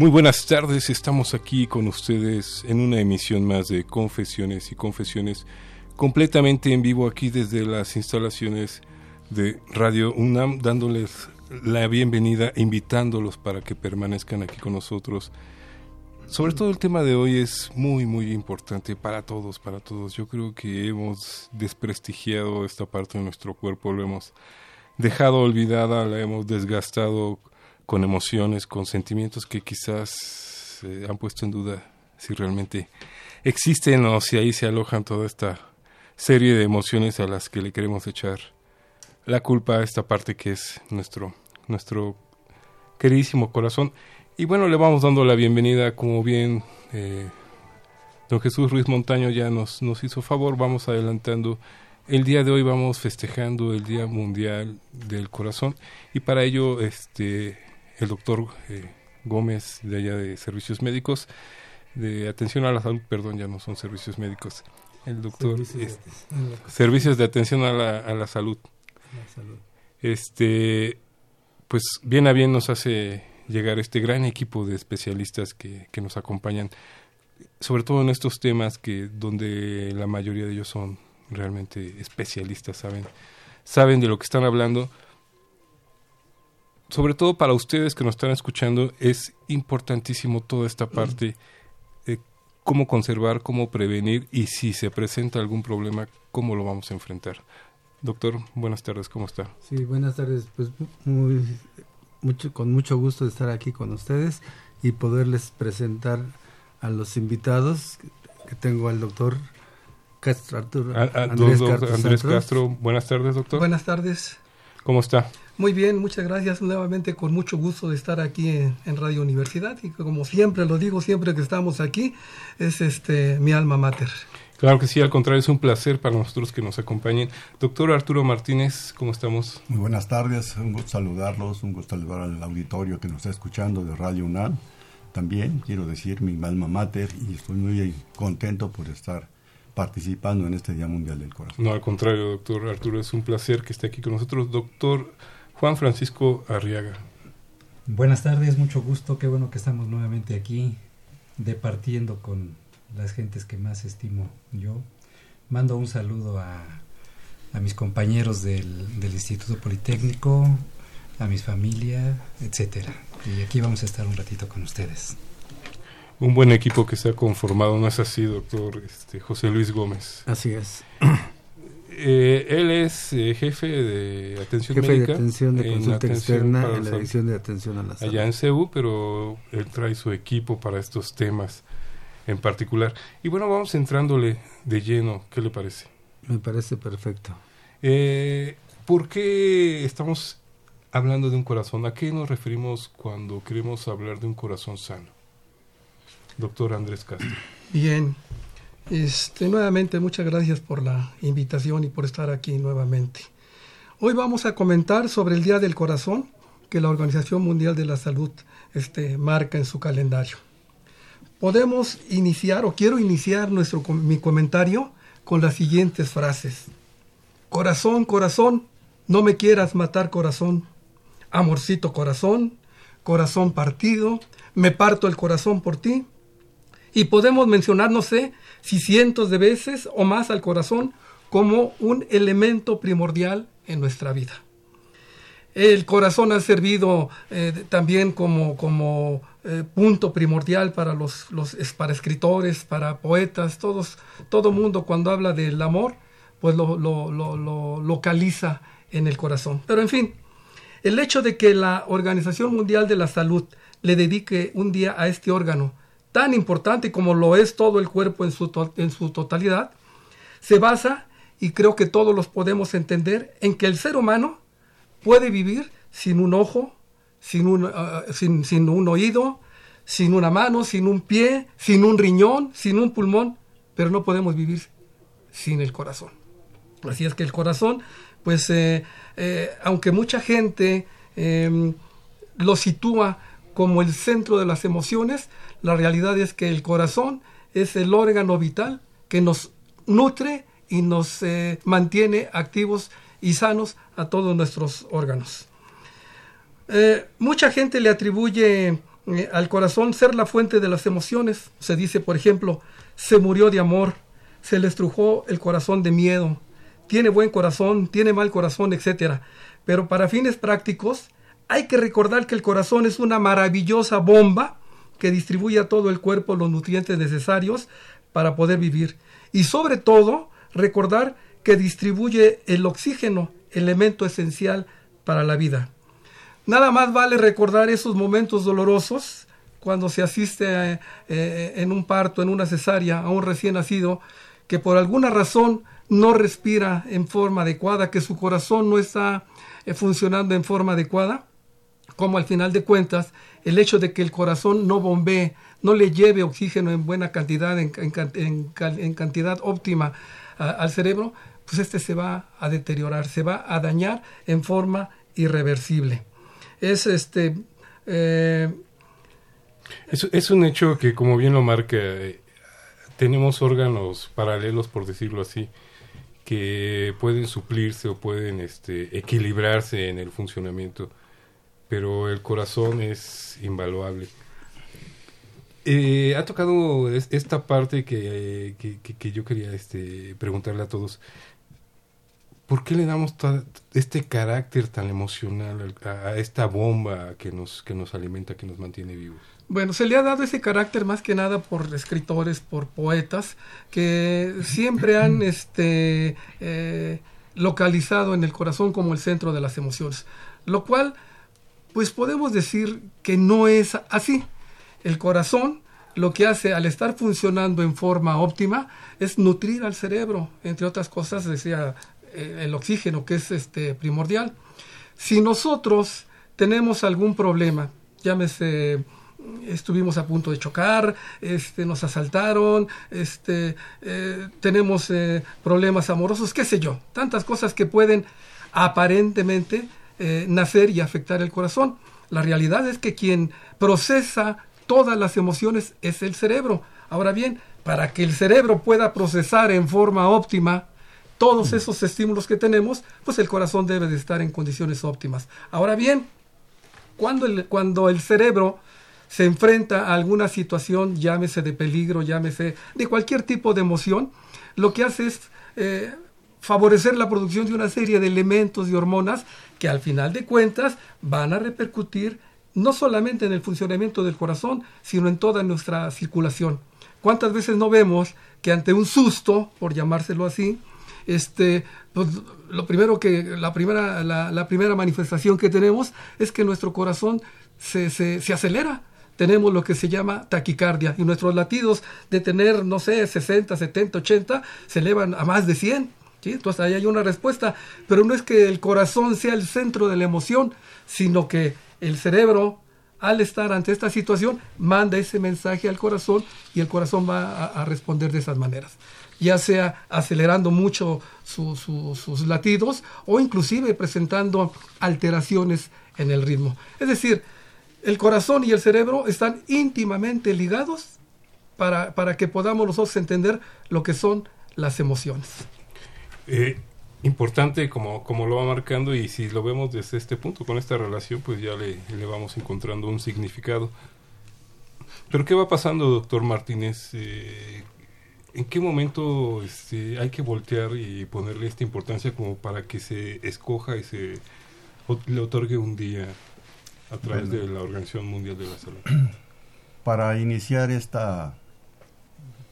Muy buenas tardes, estamos aquí con ustedes en una emisión más de Confesiones y Confesiones completamente en vivo aquí desde las instalaciones de Radio UNAM, dándoles la bienvenida, invitándolos para que permanezcan aquí con nosotros. Sobre todo el tema de hoy es muy, muy importante para todos, para todos. Yo creo que hemos desprestigiado esta parte de nuestro cuerpo, lo hemos dejado olvidada, la hemos desgastado con emociones, con sentimientos que quizás se han puesto en duda si realmente existen o si ahí se alojan toda esta serie de emociones a las que le queremos echar la culpa a esta parte que es nuestro nuestro queridísimo corazón. Y bueno le vamos dando la bienvenida como bien eh, don Jesús Ruiz Montaño ya nos nos hizo favor vamos adelantando. El día de hoy vamos festejando el Día Mundial del Corazón y para ello este el doctor eh, Gómez de allá de Servicios Médicos, de Atención a la Salud, perdón, ya no son servicios médicos, el doctor Servicios, de, Atención a la, a la salud. Este, pues bien a bien nos hace llegar este gran equipo de especialistas que, que nos acompañan, sobre todo en estos temas que donde la mayoría de ellos son realmente especialistas, saben, saben de lo que están hablando sobre todo para ustedes que nos están escuchando, es importantísimo toda esta parte de cómo conservar, cómo prevenir y si se presenta algún problema, cómo lo vamos a enfrentar. Doctor, buenas tardes, ¿cómo está? Sí, buenas tardes, pues muy, mucho, con mucho gusto de estar aquí con ustedes y poderles presentar a los invitados que tengo al doctor Castro Arturo. Andrés, Andrés Castro, buenas tardes, doctor. Buenas tardes. ¿Cómo está? Muy bien, muchas gracias. Nuevamente con mucho gusto de estar aquí en, Radio Universidad y como siempre lo digo, siempre que estamos aquí, es este mi alma mater. Claro que sí, al contrario, es un placer para nosotros que nos acompañen. Doctor Arturo Martínez, ¿cómo estamos? Muy buenas tardes, un gusto saludarlos, un gusto saludar al auditorio que nos está escuchando de Radio UNAM. También quiero decir mi alma mater y estoy muy contento por estar participando en este Día Mundial del Corazón. No, al contrario, doctor Arturo, es un placer que esté aquí con nosotros. Doctor Juan Francisco Arriaga. Buenas tardes, mucho gusto, qué bueno que estamos nuevamente aquí departiendo con las gentes que más estimo yo. Mando un saludo a, a mis compañeros del, del Instituto Politécnico, a mis familia, etcétera. Y aquí vamos a estar un ratito con ustedes. Un buen equipo que se ha conformado, ¿no es así, doctor este, José Luis Gómez? Así es. Eh, él es eh, jefe de atención jefe médica. de atención de en consulta atención externa en la salud. Dirección de Atención a la Salud. allá en CEU, pero él trae su equipo para estos temas en particular. Y bueno, vamos entrándole de lleno, ¿qué le parece? Me parece perfecto. Eh, ¿Por qué estamos hablando de un corazón? ¿A qué nos referimos cuando queremos hablar de un corazón sano? Doctor Andrés Castro. Bien, este, nuevamente muchas gracias por la invitación y por estar aquí nuevamente. Hoy vamos a comentar sobre el Día del Corazón que la Organización Mundial de la Salud este, marca en su calendario. Podemos iniciar o quiero iniciar nuestro, mi comentario con las siguientes frases. Corazón, corazón, no me quieras matar corazón. Amorcito corazón, corazón partido, me parto el corazón por ti. Y podemos mencionar, no sé, si cientos de veces o más al corazón como un elemento primordial en nuestra vida. El corazón ha servido eh, también como, como eh, punto primordial para los, los para escritores, para poetas, todos, todo mundo cuando habla del amor, pues lo- lo localiza en el corazón. Pero en fin, el hecho de que la Organización Mundial de la Salud le dedique un día a este órgano tan importante como lo es todo el cuerpo en su, en su totalidad, se basa, y creo que todos los podemos entender, en que el ser humano puede vivir sin un ojo, sin un, ah, sin, sin un oído, sin una mano, sin un pie, sin un riñón, sin un pulmón, pero no podemos vivir sin el corazón. Así es que el corazón, pues, eh, eh, aunque mucha gente eh, lo sitúa como el centro de las emociones, la realidad es que el corazón es el órgano vital que nos nutre y nos eh, mantiene activos y sanos a todos nuestros órganos. Eh, mucha gente le atribuye eh, al corazón ser la fuente de las emociones. Se dice, por ejemplo, se murió de amor, se le estrujó el corazón de miedo, tiene buen corazón, tiene mal corazón, etc. Pero para fines prácticos, hay que recordar que el corazón es una maravillosa bomba que distribuye a todo el cuerpo los nutrientes necesarios para poder vivir. Y sobre todo, recordar que distribuye el oxígeno, elemento esencial para la vida. Nada más vale recordar esos momentos dolorosos cuando se asiste eh, eh, en un parto, en una cesárea a un recién nacido que por alguna razón no respira en forma adecuada, que su corazón no está eh, funcionando en forma adecuada, como al final de cuentas el hecho de que el corazón no bombee, no le lleve oxígeno en buena cantidad, en, cantidad óptima al cerebro, pues este se va a deteriorar, se va a dañar en forma irreversible. Es este... Eh, es, es, un hecho que, como bien lo marca, eh, tenemos órganos paralelos, por decirlo así, que pueden suplirse o pueden este, equilibrarse en el funcionamiento, pero el corazón es invaluable. Eh, ha tocado es, esta parte que, que, que, que yo quería este, preguntarle a todos. ¿Por qué le damos este carácter tan emocional a, a, esta bomba que nos, que nos alimenta, que nos mantiene vivos? Bueno, se le ha dado ese carácter más que nada por escritores, por poetas, que siempre han este, eh, localizado en el corazón como el centro de las emociones. Lo cual, pues podemos decir que no es así. El corazón lo que hace al estar funcionando en forma óptima es nutrir al cerebro, entre otras cosas, decía el oxígeno, que es este primordial. Si nosotros tenemos algún problema, llámese estuvimos a punto de chocar, este, nos asaltaron, este, eh, tenemos eh, problemas amorosos, qué sé yo, tantas cosas que pueden aparentemente eh, nacer y afectar el corazón. La realidad es que quien procesa todas las emociones es el cerebro. Ahora bien, para que el cerebro pueda procesar en forma óptima todos esos estímulos que tenemos, pues el corazón debe de estar en condiciones óptimas. Ahora bien, cuando el, cuando el cerebro se enfrenta a alguna situación, llámese de peligro, llámese de cualquier tipo de emoción, lo que hace es eh, favorecer la producción de una serie de elementos y hormonas que al final de cuentas van a repercutir no solamente en el funcionamiento del corazón, sino en toda nuestra circulación. ¿Cuántas veces no vemos que ante un susto, por llamárselo así, este, pues, lo primero que, la primera, la, primera manifestación que tenemos es que nuestro corazón se, se, se acelera, tenemos lo que se llama taquicardia y nuestros latidos de tener, no sé, 60, 70, 80 se elevan a más de 100. ¿Sí? Entonces ahí hay una respuesta, pero no es que el corazón sea el centro de la emoción, sino que el cerebro, al estar ante esta situación, manda ese mensaje al corazón y el corazón va a, responder de esas maneras ya sea acelerando mucho sus latidos o inclusive presentando alteraciones en el ritmo. Es decir, el corazón y el cerebro están íntimamente ligados para, para que podamos nosotros entender lo que son las emociones. Eh, importante como, como lo va marcando y si lo vemos desde este punto, con esta relación, pues ya le, le vamos encontrando un significado. Pero ¿qué va pasando, doctor Martínez? Eh, ¿En qué momento este, hay que voltear y ponerle esta importancia como para que se escoja y se le otorgue un día a través de la Organización Mundial de la Salud? Para iniciar esta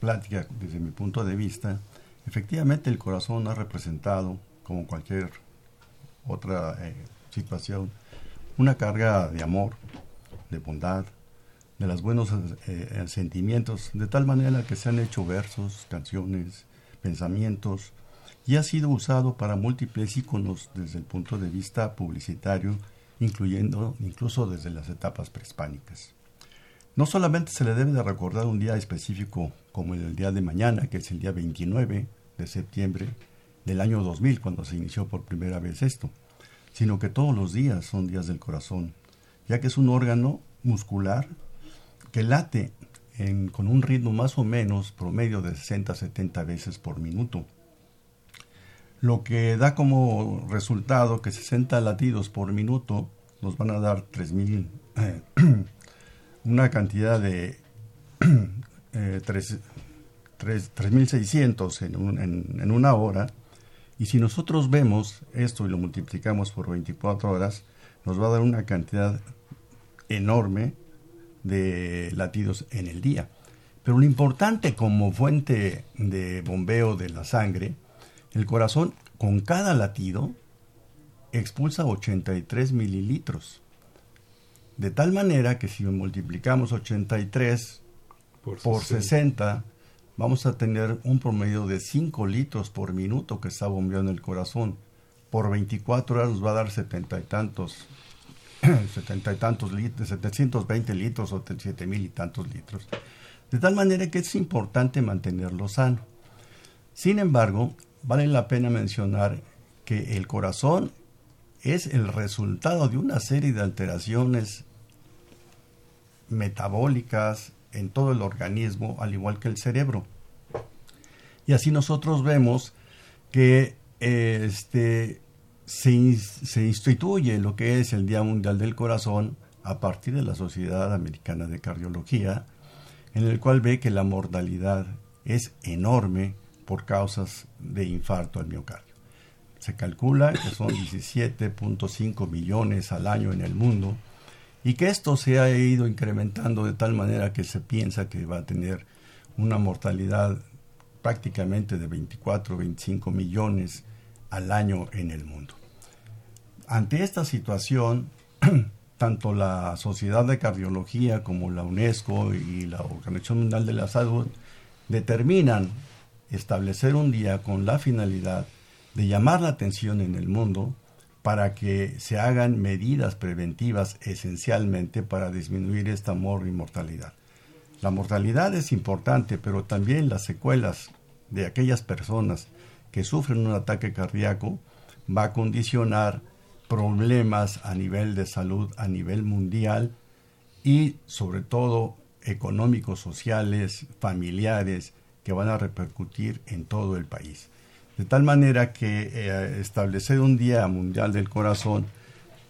plática desde mi punto de vista, efectivamente el corazón ha representado, como cualquier otra eh, situación, una carga de amor, de bondad, de los buenos eh, eh, sentimientos, de tal manera que se han hecho versos, canciones, pensamientos, y ha sido usado para múltiples iconos desde el punto de vista publicitario, incluyendo incluso desde las etapas prehispánicas. No solamente se le debe de recordar un día específico como el día de mañana, que es el día 29 de septiembre del año 2000, cuando se inició por primera vez esto, sino que todos los días son días del corazón, ya que es un órgano muscular que late con un ritmo más o menos promedio de 60 a 70 veces por minuto. Lo que da como resultado que 60 latidos por minuto nos van a dar 3.000, eh, una cantidad de eh, 3.600 en, en, en una hora. Y si nosotros vemos esto y lo multiplicamos por 24 horas, nos va a dar una cantidad enorme de latidos en el día. Pero lo importante como fuente de bombeo de la sangre, el corazón con cada latido expulsa 83 mililitros. De tal manera que si multiplicamos 83 por, por 60, vamos a tener un promedio de 5 litros por minuto que está bombeando el corazón. Por 24 horas nos va a dar setenta y tantos setenta y tantos litros, 720 litros o siete mil y tantos litros. De tal manera que es importante mantenerlo sano. Sin embargo, vale la pena mencionar que el corazón es el resultado de una serie de alteraciones metabólicas en todo el organismo, al igual que el cerebro. Y así nosotros vemos que este, se, instituye lo que es el Día Mundial del Corazón a partir de la Sociedad Americana de Cardiología, en el cual ve que la mortalidad es enorme por causas de infarto al miocardio. Se calcula que son 17.5 millones al año en el mundo y que esto se ha ido incrementando de tal manera que se piensa que va a tener una mortalidad prácticamente de 24 25 millones al año en el mundo. Ante esta situación, tanto la Sociedad de Cardiología como la UNESCO y la Organización Mundial de la Salud determinan establecer un día con la finalidad de llamar la atención en el mundo para que se hagan medidas preventivas esencialmente para disminuir esta mortalidad. La mortalidad es importante, pero también las secuelas de aquellas personas que sufren un ataque cardíaco va a condicionar problemas a nivel de salud a nivel mundial y sobre todo económicos, sociales, familiares que van a repercutir en todo el país. De tal manera que eh, establecer un Día Mundial del Corazón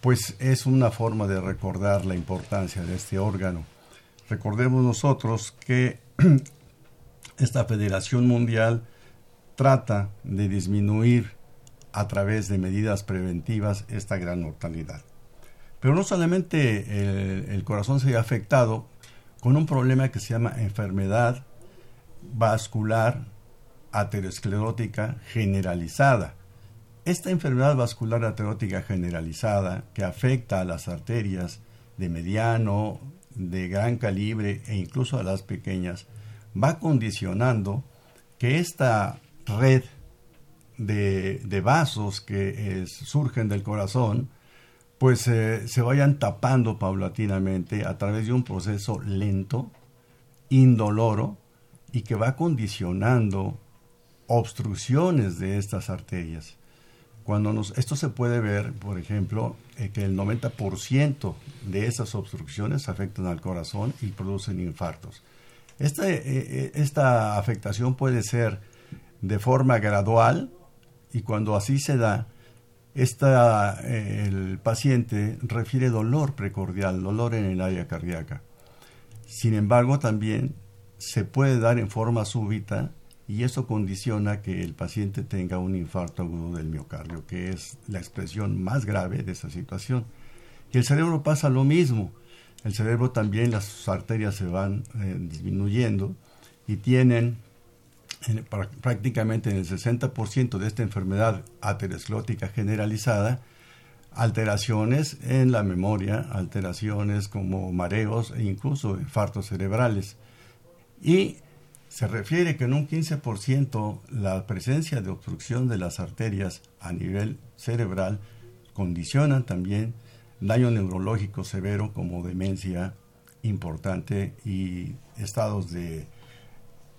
pues es una forma de recordar la importancia de este órgano. Recordemos nosotros que esta Federación Mundial trata de disminuir a través de medidas preventivas esta gran mortalidad. Pero no solamente el, corazón se ha afectado con un problema que se llama enfermedad vascular aterosclerótica generalizada. Esta enfermedad vascular aterosclerótica generalizada que afecta a las arterias de mediano, de gran calibre e incluso a las pequeñas, va condicionando que esta red de, vasos que surgen del corazón, pues eh, se vayan tapando paulatinamente a través de un proceso lento, indoloro, y que va condicionando obstrucciones de estas arterias. Cuando nos, esto se puede ver, por ejemplo, eh, que el 90% de esas obstrucciones afectan al corazón y producen infartos. Esta, eh, esta afectación puede ser de forma gradual y cuando así se da, esta, eh, el paciente refiere dolor precordial, dolor en el área cardíaca. Sin embargo, también se puede dar en forma súbita y eso condiciona que el paciente tenga un infarto agudo del miocardio, que es la expresión más grave de esa situación. Y el cerebro pasa lo mismo. El cerebro también, las arterias se van eh, disminuyendo y tienen prácticamente en el 60% de esta enfermedad aterosclerótica generalizada, alteraciones en la memoria, alteraciones como mareos e incluso infartos cerebrales. Y se refiere que en un 15% la presencia de obstrucción de las arterias a nivel cerebral condicionan también daño neurológico severo como demencia importante y estados de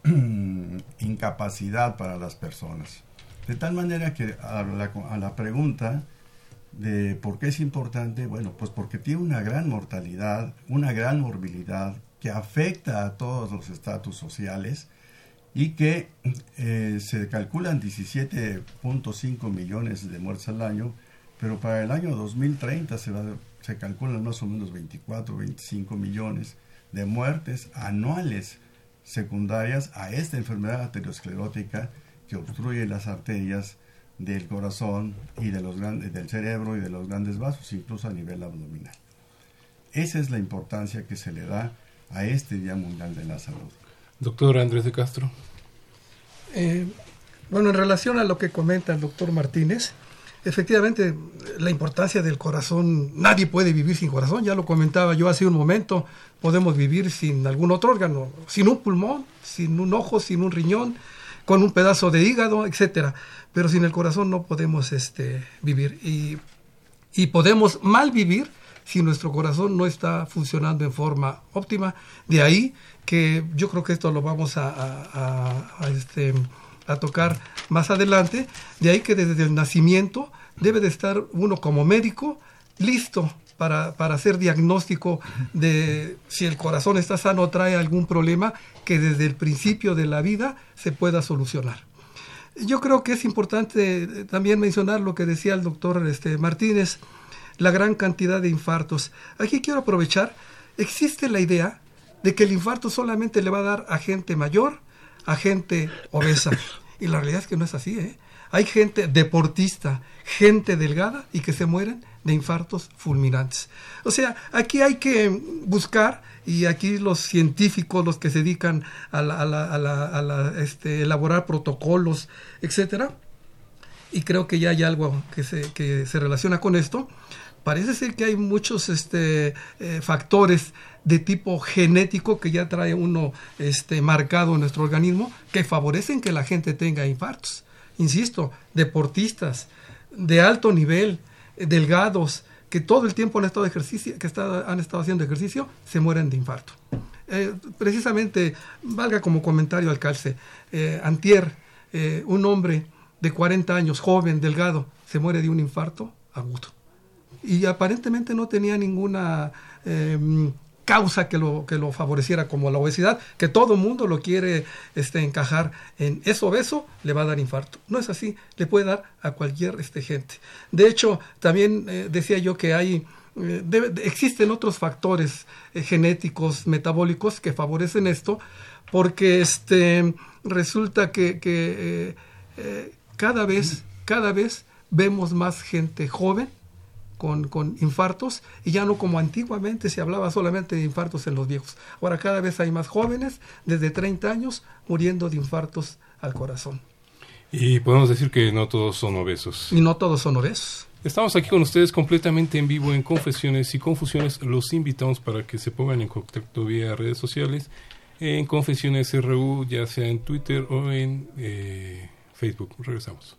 incapacidad para las personas. De tal manera que a la, pregunta de por qué es importante, bueno, pues porque tiene una gran mortalidad, una gran morbilidad que afecta a todos los estatus sociales y que eh, se calculan 17.5 millones de muertes al año, pero para el año 2030 se, va, se calculan más o menos 24, 25 millones de muertes anuales secundarias a esta enfermedad aterosclerótica que obstruye las arterias del corazón y de los grandes, del cerebro y de los grandes vasos, incluso a nivel abdominal. Esa es la importancia que se le da a este Día Mundial de la Salud. Doctor Andrés de Castro. Eh, bueno, en relación a lo que comenta el doctor Martínez, efectivamente la importancia del corazón, nadie puede vivir sin corazón, ya lo comentaba yo hace un momento, podemos vivir sin algún otro órgano, sin un pulmón, sin un ojo, sin un riñón, con un pedazo de hígado, etcétera, pero sin el corazón no podemos este, vivir y, y podemos mal vivir si nuestro corazón no está funcionando en forma óptima. De ahí que yo creo que esto lo vamos a, este, a tocar más adelante, de ahí que desde el nacimiento debe de estar uno como médico listo para, para, hacer diagnóstico de si el corazón está sano o trae algún problema que desde el principio de la vida se pueda solucionar. Yo creo que es importante también mencionar lo que decía el doctor este, Martínez, la gran cantidad de infartos. Aquí quiero aprovechar, existe la idea de que el infarto solamente le va a dar a gente mayor, a gente obesa. Y la realidad es que no es así. ¿eh? Hay gente deportista, gente delgada y que se mueren de infartos fulminantes. O sea, aquí hay que buscar, y aquí los científicos, los que se dedican a, la, este, elaborar protocolos, etcétera, y creo que ya hay algo que se, que se relaciona con esto, parece ser que hay muchos este, eh, factores de tipo genético que ya trae uno este, marcado en nuestro organismo que favorecen que la gente tenga infartos. Insisto, deportistas de alto nivel, delgados, que todo el tiempo han estado, haciendo ejercicio, se mueren de infarto. Eh, precisamente, valga como comentario al calce, eh, Antier, un hombre de 40 años, joven, delgado, se muere de un infarto agudo y aparentemente no tenía ninguna em, causa que lo, que lo favoreciera como la obesidad, que todo mundo lo quiere este, encajar en es obeso, le va a dar infarto. No es así, le puede dar a cualquier este, gente. De hecho, también eh, decía yo que hay eh, existen otros factores eh, genéticos, metabólicos que favorecen esto, porque este, resulta que, cada, vez, cada vez vemos más gente joven con, con, infartos y ya no como antiguamente se hablaba solamente de infartos en los viejos. Ahora cada vez hay más jóvenes desde 30 años muriendo de infartos al corazón. Y podemos decir que no todos son obesos. Y no todos son obesos. Estamos aquí con ustedes completamente en vivo en Confesiones y Confusiones. Los invitamos para que se pongan en contacto vía redes sociales, en Confesiones RU, ya sea en Twitter o en eh, Facebook. Regresamos.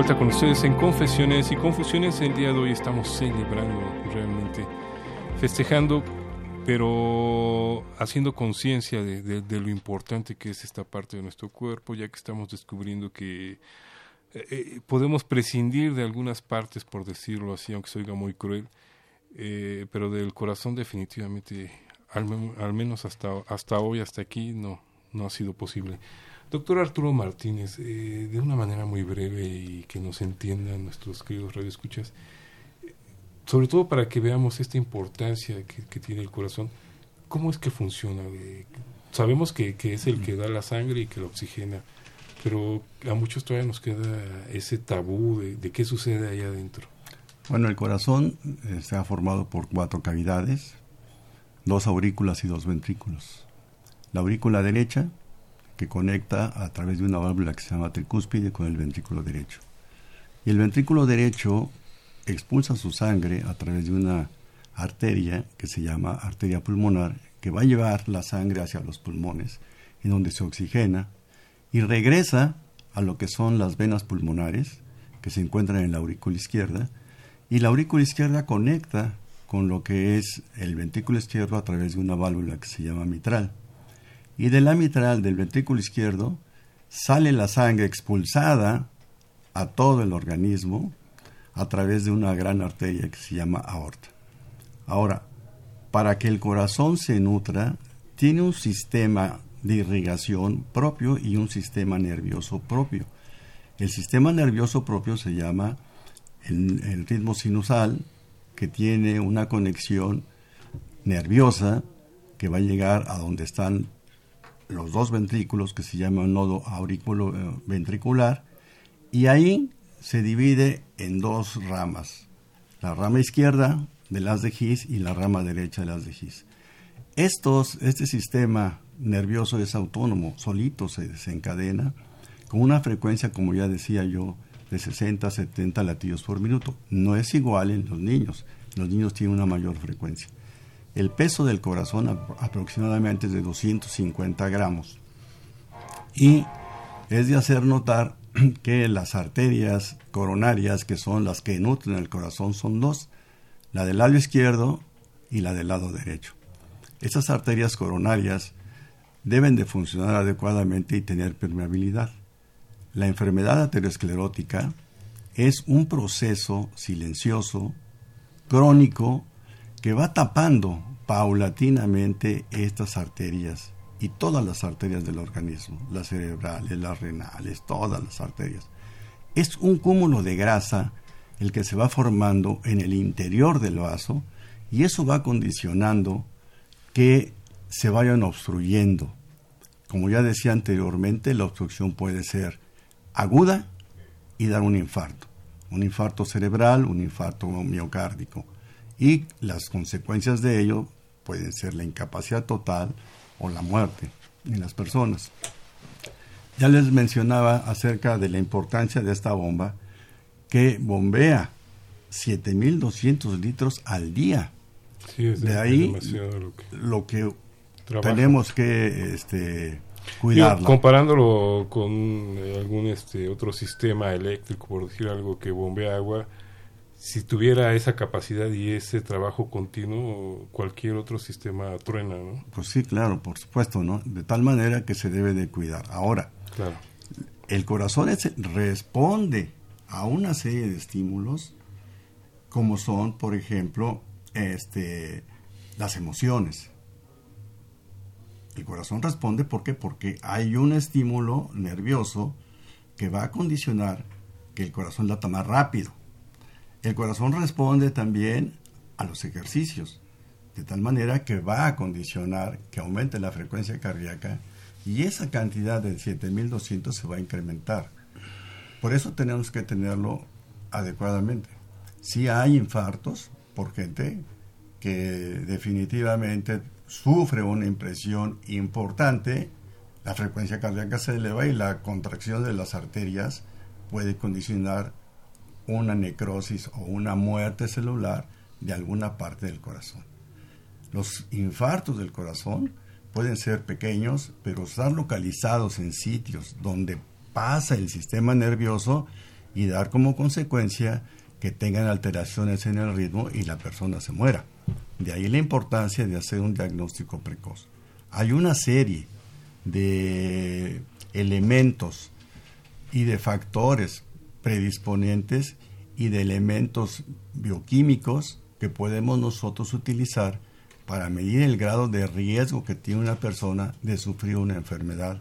Vuelta con ustedes en Confesiones y Confusiones. El día de hoy estamos celebrando realmente, festejando, pero haciendo conciencia de, lo importante que es esta parte de nuestro cuerpo, ya que estamos descubriendo que eh, eh, podemos prescindir de algunas partes, por decirlo así, aunque se oiga muy cruel, eh, pero del corazón definitivamente, al, al, menos hasta, hasta hoy, hasta aquí, no, no ha sido posible. Doctor Arturo Martínez, eh, de una manera muy breve y que nos entiendan nuestros queridos radioescuchas, sobre todo para que veamos esta importancia que, tiene el corazón, ¿cómo es que funciona? Eh, sabemos que, es el que da la sangre y que la oxigena, pero a muchos todavía nos queda ese tabú de, de qué sucede allá adentro. Bueno, el corazón está formado por cuatro cavidades, dos aurículas y dos ventrículos. La aurícula derecha que conecta a través de una válvula que se llama tricúspide con el ventrículo derecho. Y el ventrículo derecho expulsa su sangre a través de una arteria que se llama arteria pulmonar, que va a llevar la sangre hacia los pulmones, en donde se oxigena, y regresa a lo que son las venas pulmonares, que se encuentran en la aurícula izquierda, y la aurícula izquierda conecta con lo que es el ventrículo izquierdo a través de una válvula que se llama mitral y de la mitral del ventrículo izquierdo sale la sangre expulsada a todo el organismo a través de una gran arteria que se llama aorta. Ahora, para que el corazón se nutra, tiene un sistema de irrigación propio y un sistema nervioso propio. El sistema nervioso propio se llama el ritmo sinusal, que tiene una conexión nerviosa que va a llegar a donde están los dos ventrículos que se llama nodo aurículo eh, ventricular y ahí se divide en dos ramas, la rama izquierda del haz de His y la rama derecha del haz de His. Estos, este sistema nervioso es autónomo, solito se desencadena con una frecuencia, como ya decía yo, de 60 a 70 latidos por minuto. No es igual en los niños, los niños tienen una mayor frecuencia. El peso del corazón aproximadamente es de 250 gramos. Y es de hacer notar que las arterias coronarias, que son las que nutren el corazón, son dos, la del lado izquierdo y la del lado derecho. Estas arterias coronarias deben de funcionar adecuadamente y tener permeabilidad. La enfermedad aterosclerótica es un proceso silencioso, crónico, que va tapando paulatinamente estas arterias y todas las arterias del organismo, las cerebrales, las renales, todas las arterias. Es un cúmulo de grasa el que se va formando en el interior del vaso y eso va condicionando que se vayan obstruyendo. Como ya decía anteriormente, la obstrucción puede ser aguda y dar un infarto. Un infarto cerebral, un infarto miocárdico. Y las consecuencias de ello pueden ser la incapacidad total o la muerte en las personas. Ya les mencionaba acerca de la importancia de esta bomba que bombea 7.200 litros al día. de ahí lo que, tenemos que este, cuidarla. comparándolo con eh, algún este otro sistema eléctrico, por decir algo que bombea agua, si tuviera esa capacidad y ese trabajo continuo, cualquier otro sistema truena, ¿no? Pues sí, claro, por supuesto, ¿no? De tal manera que se debe de cuidar. Ahora, claro. el corazón responde a una serie de estímulos como son, por ejemplo, este, las emociones. El corazón responde ¿por qué? porque hay un estímulo nervioso que va a condicionar que el corazón lata más rápido. El corazón responde también a los ejercicios, de tal manera que va a condicionar que aumente la frecuencia cardíaca y esa cantidad de 7200 se va a incrementar. Por eso tenemos que tenerlo adecuadamente. Si hay infartos por gente que definitivamente sufre una impresión importante, la frecuencia cardíaca se eleva y la contracción de las arterias puede condicionar una necrosis o una muerte celular de alguna parte del corazón. Los infartos del corazón pueden ser pequeños, pero estar localizados en sitios donde pasa el sistema nervioso y dar como consecuencia que tengan alteraciones en el ritmo y la persona se muera. De ahí la importancia de hacer un diagnóstico precoz. Hay una serie de elementos y de factores predisponentes y de elementos bioquímicos que podemos nosotros utilizar para medir el grado de riesgo que tiene una persona de sufrir una enfermedad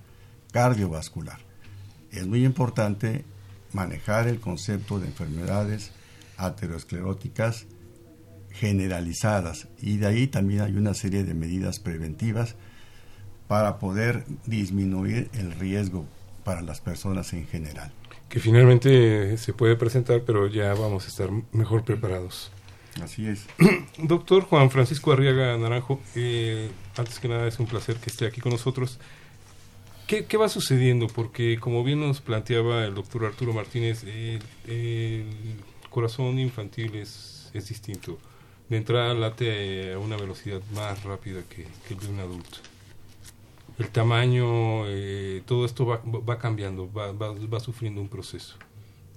cardiovascular. Es muy importante manejar el concepto de enfermedades ateroscleróticas generalizadas y de ahí también hay una serie de medidas preventivas para poder disminuir el riesgo para las personas en general. Que finalmente se puede presentar, pero ya vamos a estar mejor preparados. Así es. Doctor Juan Francisco Arriaga Naranjo, eh, antes que nada es un placer que esté aquí con nosotros. ¿Qué, ¿Qué, va sucediendo? Porque como bien nos planteaba el doctor Arturo Martínez, el, corazón infantil es, es, distinto. De entrada late a una velocidad más rápida que, que el de un adulto. El tamaño, eh, todo esto va, va cambiando, va, va, va, sufriendo un proceso.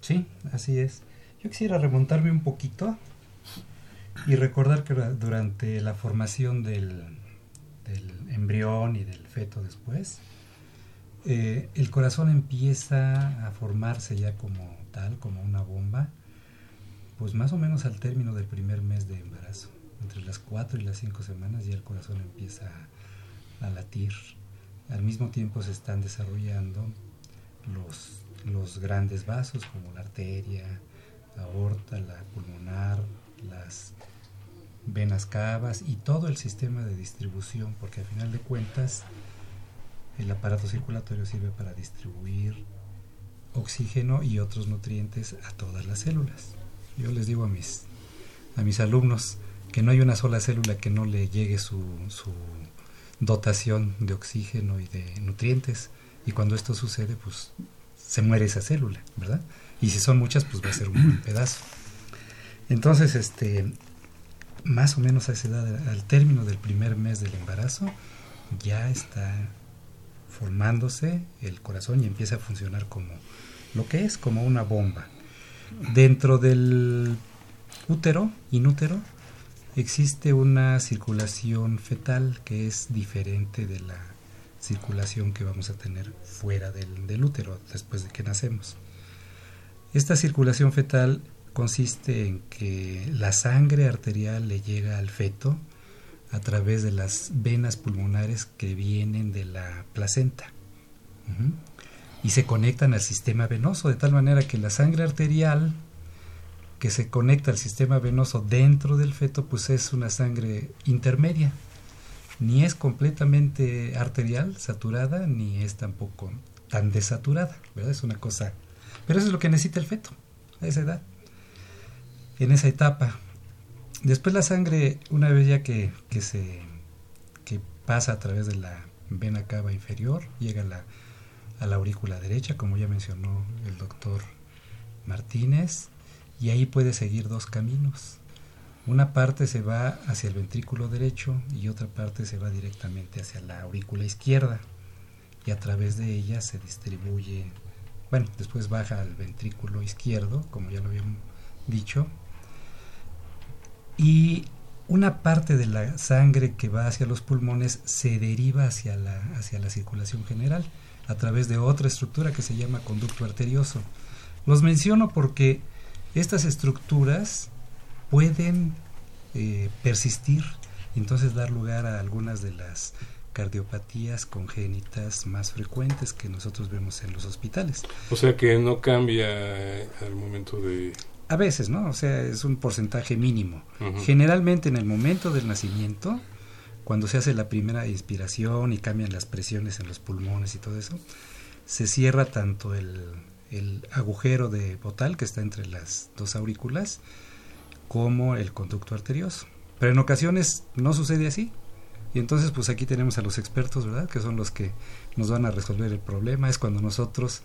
Sí, así es. Yo quisiera remontarme un poquito y recordar que durante la formación del, del embrión y del feto después, eh, el corazón empieza a formarse ya como tal, como una bomba, pues más o menos al término del primer mes de embarazo. Entre las cuatro y las cinco semanas ya el corazón empieza a, latir. Al mismo tiempo se están desarrollando los, los grandes vasos como la arteria, la aorta, la pulmonar, las venas cavas y todo el sistema de distribución, porque al final de cuentas el aparato circulatorio sirve para distribuir oxígeno y otros nutrientes a todas las células. Yo les digo a mis, a mis alumnos que no hay una sola célula que no le llegue su, su dotación de oxígeno y de nutrientes. Y cuando esto sucede, pues se muere esa célula, ¿verdad? Y si son muchas, pues va a ser un buen pedazo. Entonces, este, más o menos a esa edad, al término del primer mes del embarazo, ya está formándose el corazón y empieza a funcionar como lo que es, como una bomba. Dentro del útero, inútero, existe una circulación fetal que es diferente de la circulación que vamos a tener fuera del, útero después de que nacemos. Esta circulación fetal consiste en que la sangre arterial le llega al feto a través de las venas pulmonares que vienen de la placenta y se conectan al sistema venoso de tal manera que la sangre arterial que se conecta al sistema venoso dentro del feto pues es una sangre intermedia ni es completamente arterial saturada ni es tampoco tan desaturada ¿verdad? es una cosa pero eso es lo que necesita el feto a esa edad en esa etapa. Después la sangre, una vez ya que, se que pasa a través de la vena cava inferior, llega a la, a la aurícula derecha, como ya mencionó el doctor Martínez, y ahí puede seguir dos caminos. Una parte se va hacia el ventrículo derecho y otra parte se va directamente hacia la aurícula izquierda y a través de ella se distribuye, bueno, después baja al ventrículo izquierdo, como ya lo habíamos dicho, y una parte de la sangre que va hacia los pulmones se deriva hacia la, hacia la circulación general a través de otra estructura que se llama conducto arterioso. Los menciono porque estas estructuras pueden eh, persistir y entonces dar lugar a algunas de las cardiopatías congénitas más frecuentes que nosotros vemos en los hospitales. O sea que no cambia al momento de a veces, ¿no? O sea, es un porcentaje mínimo. Generalmente en el momento del nacimiento, cuando se hace la primera inspiración y cambian las presiones en los pulmones y todo eso, se cierra tanto el, el agujero de botal que está entre las dos aurículas como el conducto arterioso. Pero en ocasiones no sucede así. Y entonces pues aquí tenemos a los expertos, ¿verdad? Que son los que nos van a resolver el problema. Es cuando nosotros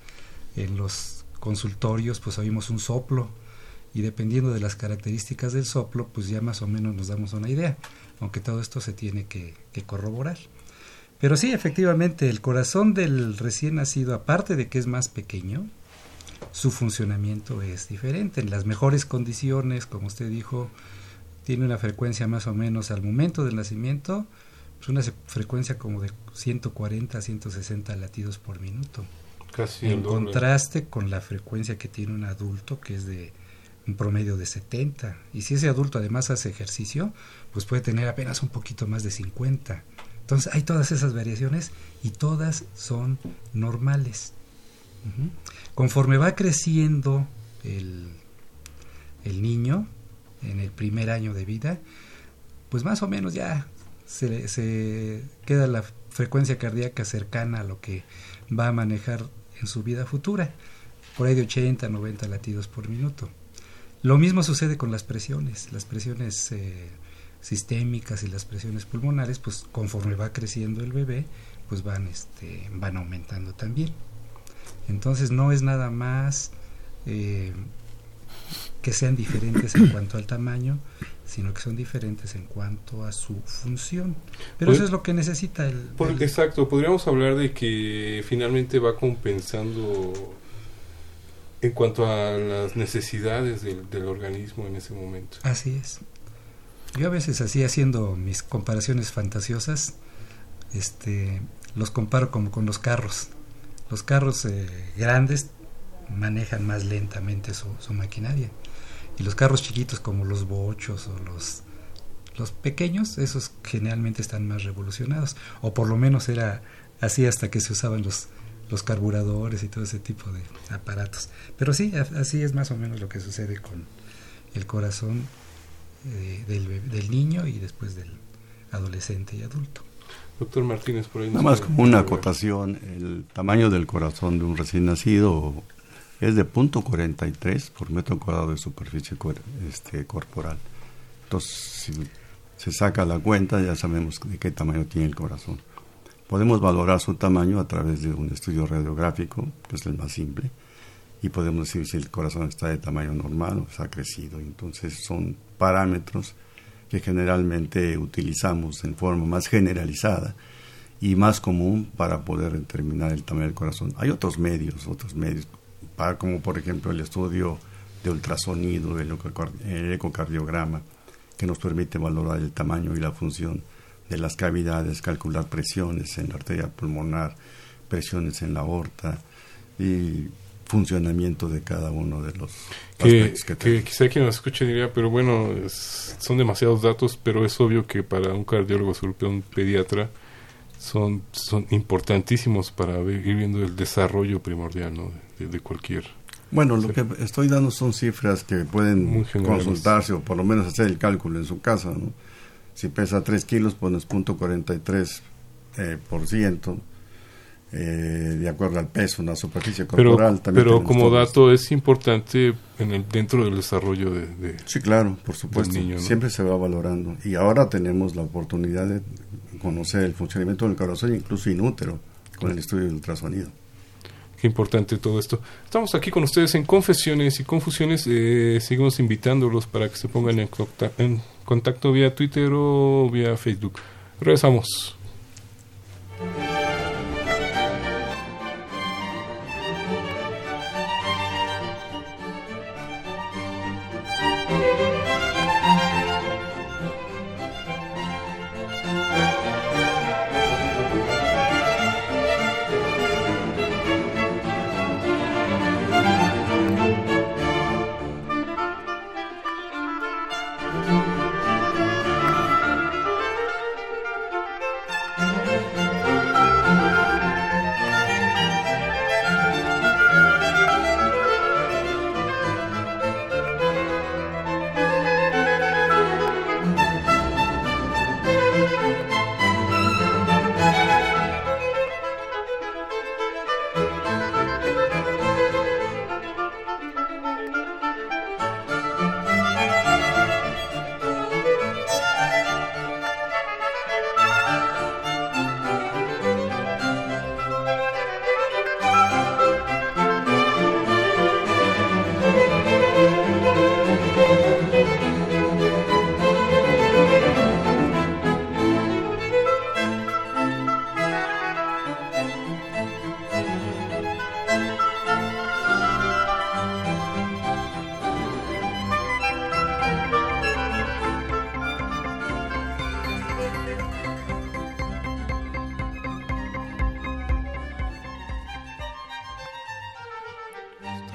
en los consultorios pues oímos un soplo y dependiendo de las características del soplo, pues ya más o menos nos damos una idea, aunque todo esto se tiene que, corroborar. Pero sí, efectivamente, el corazón del recién nacido, aparte de que es más pequeño, su funcionamiento es diferente. En las mejores condiciones, como usted dijo, tiene una frecuencia más o menos al momento del nacimiento, pues una frecuencia como de 140 a 160 latidos por minuto. Casi en contraste con la frecuencia que tiene un adulto, que es de un promedio de 70. Y si ese adulto además hace ejercicio, pues puede tener apenas un poquito más de 50. Entonces hay todas esas variaciones y todas son normales. Conforme va creciendo el, el, niño en el primer año de vida, pues más o menos ya se, se queda la frecuencia cardíaca cercana a lo que va a manejar en su vida futura, por ahí de 80, 90 latidos por minuto. Lo mismo sucede con las presiones, las presiones eh, sistémicas y las presiones pulmonares, pues conforme va creciendo el bebé, pues van, este, van aumentando también. Entonces no es nada más eh, que sean diferentes en cuanto al tamaño, sino que son diferentes en cuanto a su función. Pero eso es lo que necesita el, el... Exacto, podríamos hablar de que finalmente va compensando en cuanto a las necesidades del, organismo en ese momento. Así es. Yo a veces así haciendo mis comparaciones fantasiosas, este, los comparo como con los carros. Los carros eh, grandes manejan más lentamente su, maquinaria y los carros chiquitos como los bochos o los los pequeños, esos generalmente están más revolucionados o por lo menos era así hasta que se usaban los los carburadores y todo ese tipo de aparatos. Pero sí, así es más o menos lo que sucede con el corazón eh, del, del, niño y después del adolescente y adulto. Doctor Martínez, por ahí. Nada más como una acotación, el tamaño del corazón de un recién nacido es de punto .43 por metro cuadrado de superficie este, corporal. Entonces, si se saca la cuenta, ya sabemos de qué tamaño tiene el corazón. Podemos valorar su tamaño a través de un estudio radiográfico, que es el más simple, y podemos decir si el corazón está de tamaño normal o se ha crecido. Entonces son parámetros que generalmente utilizamos en forma más generalizada y más común para poder determinar el tamaño del corazón. Hay otros medios, otros medios, para, como por ejemplo el estudio de ultrasonido, el ecocardiograma, que nos permite valorar el tamaño y la función de las cavidades, calcular presiones en la arteria pulmonar, presiones en la aorta y funcionamiento de cada uno de los que, aspectos que, que quizá quien nos escuche diría, pero bueno, es- son demasiados datos, pero es obvio que para un cardiólogo, sobre un pediatra, son, son importantísimos para ver- ir viendo el desarrollo primordial ¿no? de, de cualquier. Bueno, lo que estoy dando son cifras que pueden consultarse o por lo menos hacer el cálculo en su casa. ¿no? Si pesa 3 kilos, pones punto 43 eh, por ciento, eh, de acuerdo al peso, una superficie Pero, corporal. también pero como dato es importante en el, dentro del desarrollo de... de- Sí, claro, por supuesto. niño, ¿no? Siempre se va valorando. Y ahora tenemos la oportunidad de conocer el funcionamiento del corazón, incluso inútero, con el estudio del ultrasonido. Qué importante todo esto. Estamos aquí con ustedes en Confesiones y Confusiones. Eh, seguimos invitándolos para que se pongan en contacto vía Twitter o vía Facebook. Regresamos.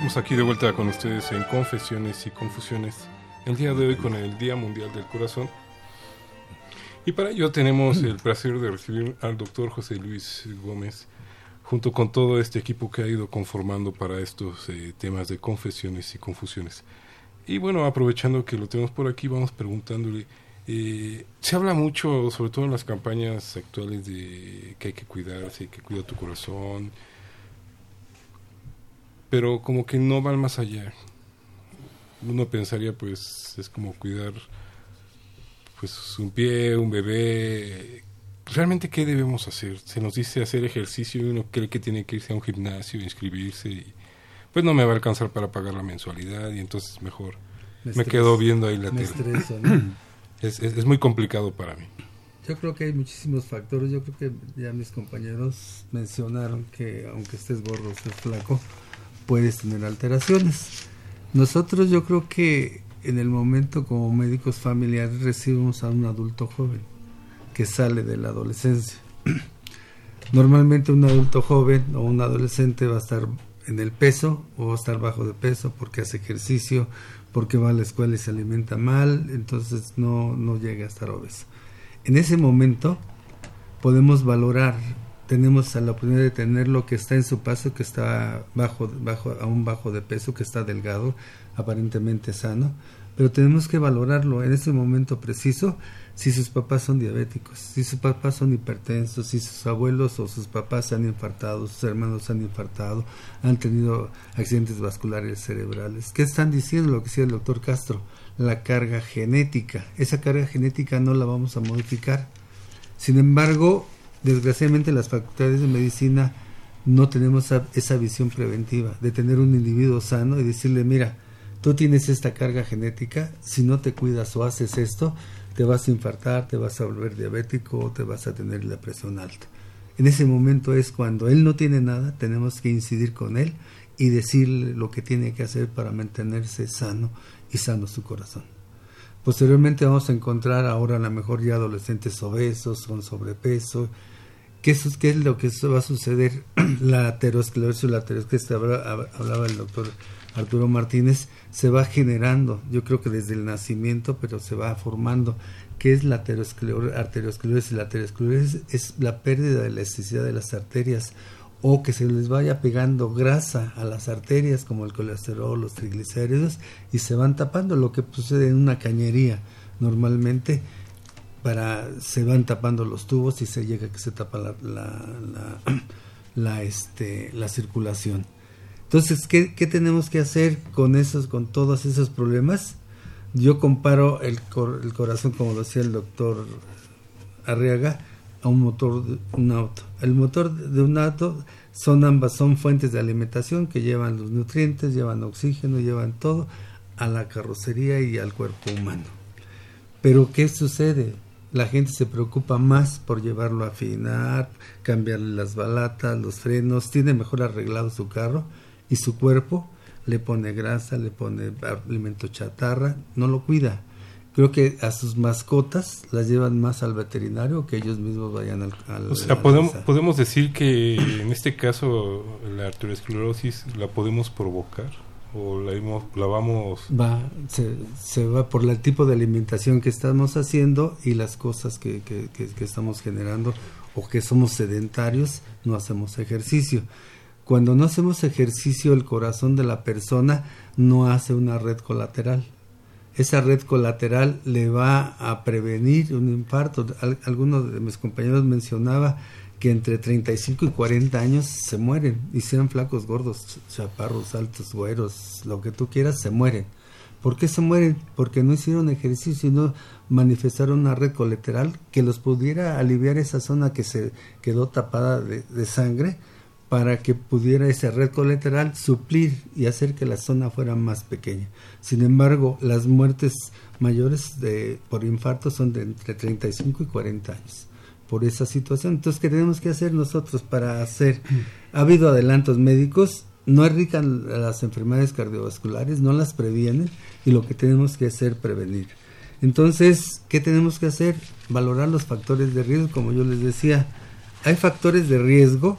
Estamos aquí de vuelta con ustedes en Confesiones y Confusiones. El día de hoy con el Día Mundial del Corazón. Y para ello tenemos el placer de recibir al doctor José Luis Gómez, junto con todo este equipo que ha ido conformando para estos eh, temas de confesiones y confusiones. Y bueno, aprovechando que lo tenemos por aquí, vamos preguntándole. eh, se habla mucho, sobre todo en las campañas actuales, de que hay que cuidarse, que cuida tu corazón, pero como que no van más allá. Uno pensaría, pues, es como cuidar pues un pie, un bebé. ¿Realmente qué debemos hacer? Se nos dice hacer ejercicio y uno cree que tiene que irse a un gimnasio, inscribirse y pues no me va a alcanzar para pagar la mensualidad y entonces mejor me, quedo viendo ahí la me tele. estreso, ¿no? es, es, es muy complicado para mí. Yo creo que hay muchísimos factores. Yo creo que ya mis compañeros mencionaron que aunque estés gordo, estés flaco, puedes tener alteraciones. Nosotros yo creo que en el momento como médicos familiares recibimos a un adulto joven que sale de la adolescencia. Normalmente un adulto joven o un adolescente va a estar en el peso o va a estar bajo de peso porque hace ejercicio, porque va a la escuela y se alimenta mal, entonces no, no llega a estar obeso. En ese momento podemos valorar, tenemos la oportunidad de tener lo que está en su paso, que está bajo, bajo, aún bajo de peso, que está delgado, aparentemente sano, pero tenemos que valorarlo en ese momento preciso si sus papás son diabéticos, si sus papás son hipertensos, si sus abuelos o sus papás se han infartado, sus hermanos se han infartado, han tenido accidentes vasculares cerebrales. ¿Qué están diciendo lo que decía el doctor Castro? La carga genética. Esa carga genética no la vamos a modificar. Sin embargo, desgraciadamente las facultades de medicina no tenemos esa, visión preventiva de tener un individuo sano y decirle, mira, tú tienes esta carga genética, si no te cuidas o haces esto, te vas a infartar, te vas a volver diabético o te vas a tener la presión alta. En ese momento es cuando él no tiene nada, tenemos que incidir con él y decirle lo que tiene que hacer para mantenerse sano y sano su corazón. Posteriormente vamos a encontrar ahora a lo mejor ya adolescentes obesos con sobrepeso ¿Qué es, ¿Qué es lo que va a suceder? la aterosclerosis, la aterosclerosis que hablaba el doctor Arturo Martínez, se va generando, yo creo que desde el nacimiento, pero se va formando. ¿Qué es la arteriosclerosis? La aterosclerosis es la pérdida de la elasticidad de las arterias o que se les vaya pegando grasa a las arterias como el colesterol, los triglicéridos y se van tapando, lo que sucede en una cañería normalmente para se van tapando los tubos y se llega que se tapa la, la, la, este, la circulación. Entonces, ¿qué, ¿qué, tenemos que hacer con esos, con todos esos problemas? Yo comparo el, el corazón, como decía el doctor Arriaga, a un motor de un auto. El motor de un auto son ambas, son fuentes de alimentación que llevan los nutrientes, llevan oxígeno, llevan todo a la carrocería y al cuerpo humano. Pero ¿qué sucede? La gente se preocupa más por llevarlo a afinar, cambiarle las balatas, los frenos, tiene mejor arreglado su carro y su cuerpo le pone grasa, le pone alimento chatarra, no lo cuida. Creo que a sus mascotas las llevan más al veterinario que ellos mismos vayan al... o sea, podemos, podemos decir que en este caso la arteriosclerosis la podemos provocar o la, vamos... Va, se, va por el tipo de alimentación que estamos haciendo y las cosas que, que, que estamos generando o que somos sedentarios, no hacemos ejercicio. Cuando no hacemos ejercicio, el corazón de la persona no hace una red colateral. Esa red colateral le va a prevenir un infarto. algunos de mis compañeros mencionaba que entre 35 y 40 años se mueren, y sean flacos, gordos, chaparros, altos, güeros, lo que tú quieras, se mueren. ¿Por qué se mueren? Porque no hicieron ejercicio y no manifestaron una red colateral que los pudiera aliviar esa zona que se quedó tapada de sangre para que pudiera esa red colateral suplir y hacer que la zona fuera más pequeña. Sin embargo, las muertes mayores de, por infarto son de entre 35 y 40 años por esa situación. Entonces, ¿qué tenemos que hacer nosotros para hacer? Ha habido adelantos médicos, no errican las enfermedades cardiovasculares, no las previenen y lo que tenemos que hacer prevenir. Entonces, ¿qué tenemos que hacer? Valorar los factores de riesgo, como yo les decía. Hay factores de riesgo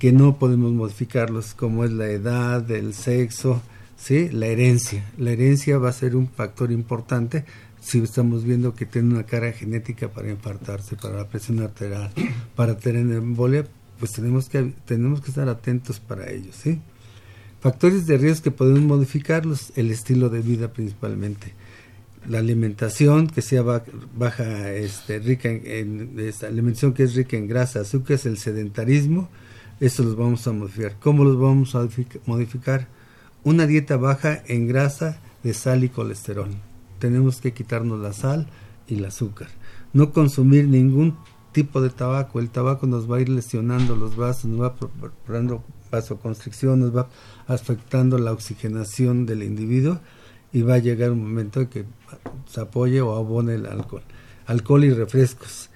que no podemos modificarlos, como es la edad, el sexo, ¿sí? la herencia. La herencia va a ser un factor importante si estamos viendo que tiene una cara genética para infartarse, para la presión arterial, para tener embolia, pues tenemos que, tenemos que estar atentos para ellos. ¿sí? Factores de riesgo que podemos modificarlos, el estilo de vida principalmente. La alimentación que sea baja, este, rica en, esta alimentación que es rica en grasa, azúcares, el sedentarismo, eso los vamos a modificar. ¿Cómo los vamos a modificar? Una dieta baja en grasa, de sal y colesterol. Tenemos que quitarnos la sal y el azúcar. No consumir ningún tipo de tabaco. El tabaco nos va a ir lesionando los vasos, nos va dando vasoconstricción, nos va afectando la oxigenación del individuo y va a llegar un momento en que se apoye o abone el alcohol. Alcohol y refrescos.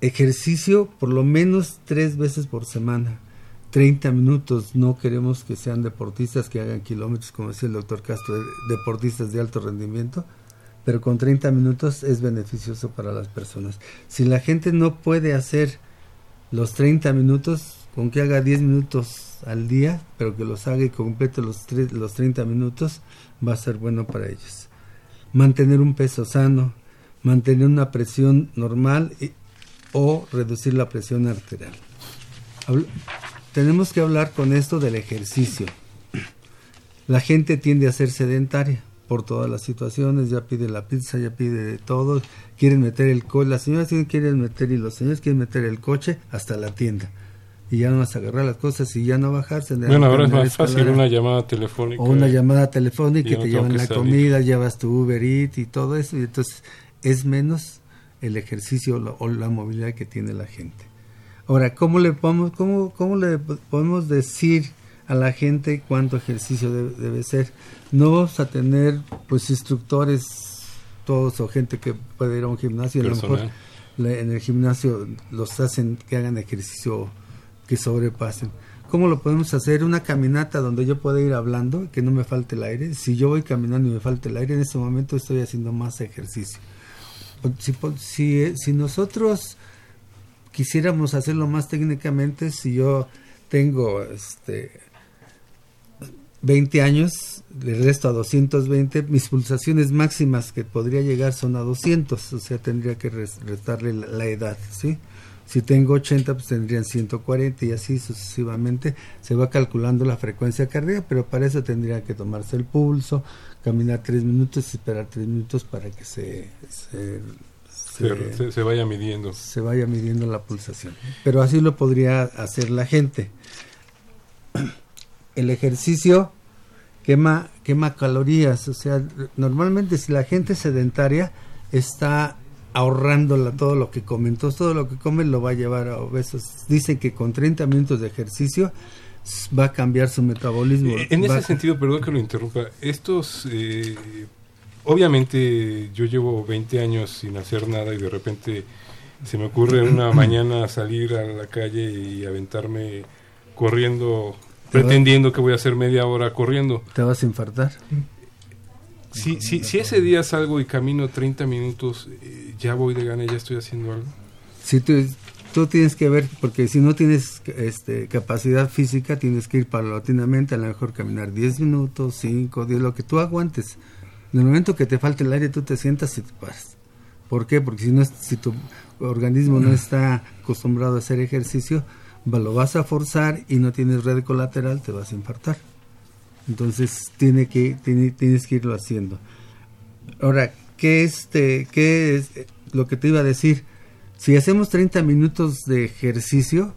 Ejercicio por lo menos tres veces por semana 30 minutos, no queremos que sean deportistas que hagan kilómetros, como decía el doctor Castro, deportistas de alto rendimiento, pero con 30 minutos es beneficioso para las personas. Si la gente no puede hacer los 30 minutos, con que haga 10 minutos al día, pero que los haga y complete los, los 30 minutos, va a ser bueno para ellos. Mantener un peso sano, mantener una presión normal o reducir la presión arterial tenemos que hablar con esto del ejercicio. La gente tiende a ser sedentaria por todas las situaciones, ya pide la pizza, ya pide de todo, quieren meter el coche, las señoras quieren meter y los señores quieren meter el coche hasta la tienda y ya no vas a agarrar las cosas y ya no bajarse. Bueno, ahora es más fácil una llamada telefónica. O una llamada telefónica que te llevan la comida, llevas tu Uber Eats y todo eso, y entonces es menos el ejercicio o la movilidad que tiene la gente. Ahora, ¿cómo le podemos, cómo, cómo le podemos decir a la gente cuánto ejercicio debe, ser? No vamos a tener pues instructores todos o gente que puede ir a un gimnasio y a lo mejor en el gimnasio los hacen que hagan ejercicio que sobrepasen. ¿Cómo lo podemos hacer? Una caminata donde yo pueda ir hablando, que no me falte el aire. Si yo voy caminando y me falta el aire, en ese momento estoy haciendo más ejercicio. Si, si, si nosotros quisiéramos hacerlo más técnicamente, si yo tengo este 20 años, le resto a 220, mis pulsaciones máximas que podría llegar son a 200, o sea, tendría que restarle la, la edad, ¿sí? Si tengo 80, pues tendrían 140 y así sucesivamente. Se va calculando la frecuencia cardíaca, pero para eso tendría que tomarse el pulso, caminar 3 minutos y esperar 3 minutos para que se se, se, se, vaya midiendo. Se vaya midiendo la pulsación. Pero así lo podría hacer la gente. El ejercicio quema, quema calorías. O sea, normalmente si la gente sedentaria está ahorrándola todo lo que come. Entonces todo lo que come lo va a llevar a obesos. Dicen que con 30 minutos de ejercicio va a cambiar su metabolismo. Eh, En ese sentido, perdón que lo interrumpa, estos, eh, obviamente yo llevo 20 años sin hacer nada y de repente se me ocurre una mañana salir a la calle y aventarme corriendo, pretendiendo que voy a hacer media hora corriendo. Te vas a infartar. Si, si, si ese día salgo y camino 30 minutos, eh, ya voy de gana, ya estoy haciendo algo. Si tú, tú tienes que ver, porque si no tienes este, capacidad física, tienes que ir paulatinamente, a lo mejor caminar 10 minutos, 5, 10, lo que tú aguantes. En el momento que te falte el aire, tú te sientas y te paras. ¿Por qué? Porque si, no, si tu organismo no está acostumbrado a hacer ejercicio, lo vas a forzar y no tienes red colateral, te vas a infartar. Entonces tiene que, tiene, tienes que irlo haciendo. Ahora, ¿qué, este, ¿qué es lo que te iba a decir? Si hacemos 30 minutos de ejercicio,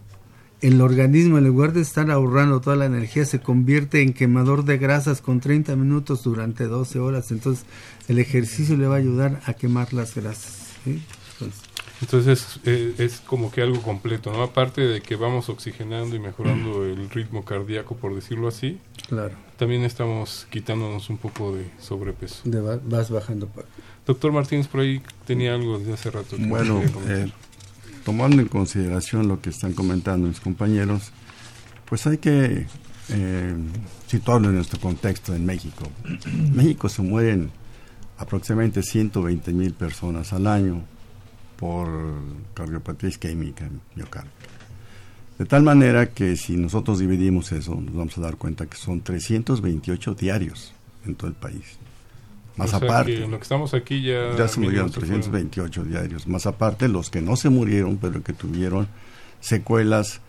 el organismo en lugar de estar ahorrando toda la energía se convierte en quemador de grasas con 30 minutos durante 12 horas. Entonces el ejercicio le va a ayudar a quemar las grasas. Entonces, Entonces eh, es como que algo completo, ¿no? Aparte de que vamos oxigenando y mejorando el ritmo cardíaco, por decirlo así, claro. también estamos quitándonos un poco de sobrepeso. De va, vas bajando. Doctor Martínez, por ahí tenía algo desde hace rato. Que Bueno, eh, tomando en consideración lo que están comentando mis compañeros, pues hay que eh, situarlo en nuestro contexto en México. En México se mueren aproximadamente 120 mil personas al año por cardiopatía isquémica miocárdica. De tal manera que si nosotros dividimos eso, nos vamos a dar cuenta que son 328 diarios en todo el país. Más o sea aparte, que en lo que estamos aquí ya... ya se murieron mínimo se fueron. 328 diarios. Más aparte, los que no se murieron, pero que tuvieron secuelas